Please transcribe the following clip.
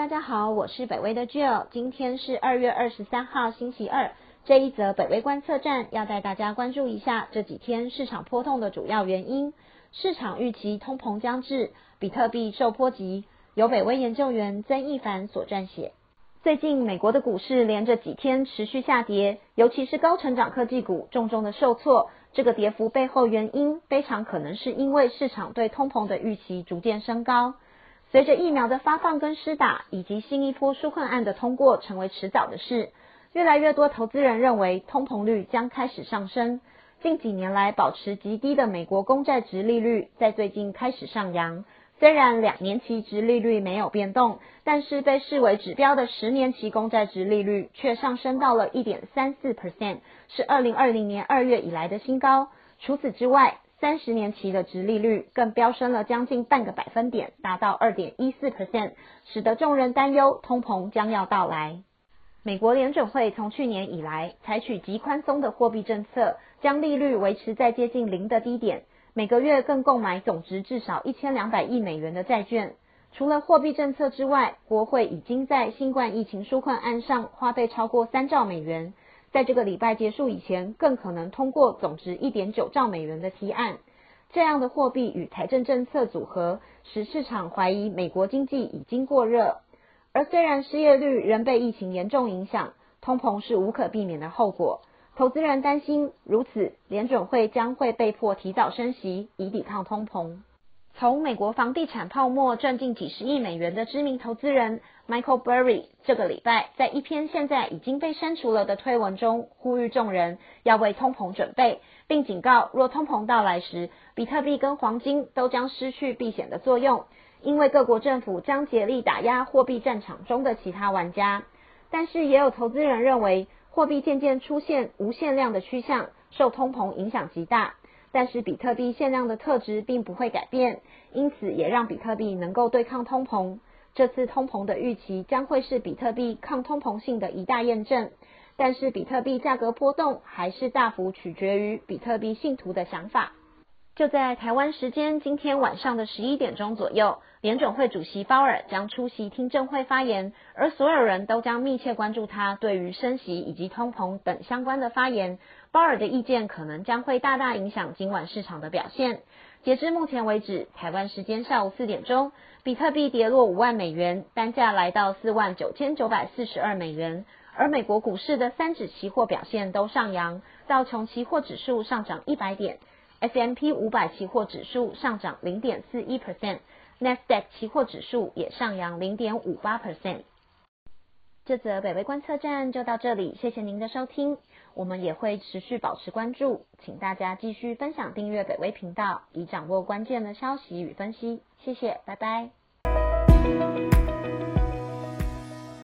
大家好，我是北威的 Jill，今天是二月二十三号星期二。这一则北威观测站要带大家关注一下这几天市场波动的主要原因。市场预期通膨将至，比特币受波及。由北威研究员曾义凡所撰写。最近美国的股市连着几天持续下跌，尤其是高成长科技股重重的受挫。这个跌幅背后原因非常可能是因为市场对通膨的预期逐渐升高。随着疫苗的发放跟施打，以及新一波纾困案的通过成为迟早的事，越来越多投资人认为通膨率将开始上升。近几年来保持极低的美国公债值利率在最近开始上扬。虽然两年期值利率没有变动，但是被视为指标的十年期公债值利率却上升到了一点三四 percent，是二零二零年二月以来的新高。除此之外，三十年期的值利率更飙升了将近半个百分点，达到二点一四 percent，使得众人担忧通膨将要到来。美国联准会从去年以来采取极宽松的货币政策，将利率维持在接近零的低点，每个月更购买总值至少一千两百亿美元的债券。除了货币政策之外，国会已经在新冠疫情纾困案上花费超过三兆美元。在这个礼拜结束以前，更可能通过总值一点九兆美元的提案。这样的货币与财政政策组合，使市场怀疑美国经济已经过热。而虽然失业率仍被疫情严重影响，通膨是无可避免的后果。投资人担心，如此联准会将会被迫提早升息，以抵抗通膨。从美国房地产泡沫赚进几十亿美元的知名投资人 Michael Burry，这个礼拜在一篇现在已经被删除了的推文中，呼吁众人要为通膨准备，并警告若通膨到来时，比特币跟黄金都将失去避险的作用，因为各国政府将竭力打压货币战场中的其他玩家。但是也有投资人认为，货币渐渐出现无限量的趋向，受通膨影响极大。但是比特币限量的特质并不会改变，因此也让比特币能够对抗通膨。这次通膨的预期将会是比特币抗通膨性的一大验证。但是比特币价格波动还是大幅取决于比特币信徒的想法。就在台湾时间今天晚上的十一点钟左右，联准会主席鲍尔将出席听证会发言，而所有人都将密切关注他对于升息以及通膨等相关的发言。鲍尔的意见可能将会大大影响今晚市场的表现。截至目前为止，台湾时间下午四点钟，比特币跌落五万美元，单价来到四万九千九百四十二美元。而美国股市的三指期货表现都上扬，道琼期货指数上涨一百点。S M P 五百期货指数上涨零点四一 p e r c e n t n e s d a q 期货指数也上扬零点五八 percent。这则北威观测站就到这里，谢谢您的收听。我们也会持续保持关注，请大家继续分享、订阅北威频道，以掌握关键的消息与分析。谢谢，拜拜。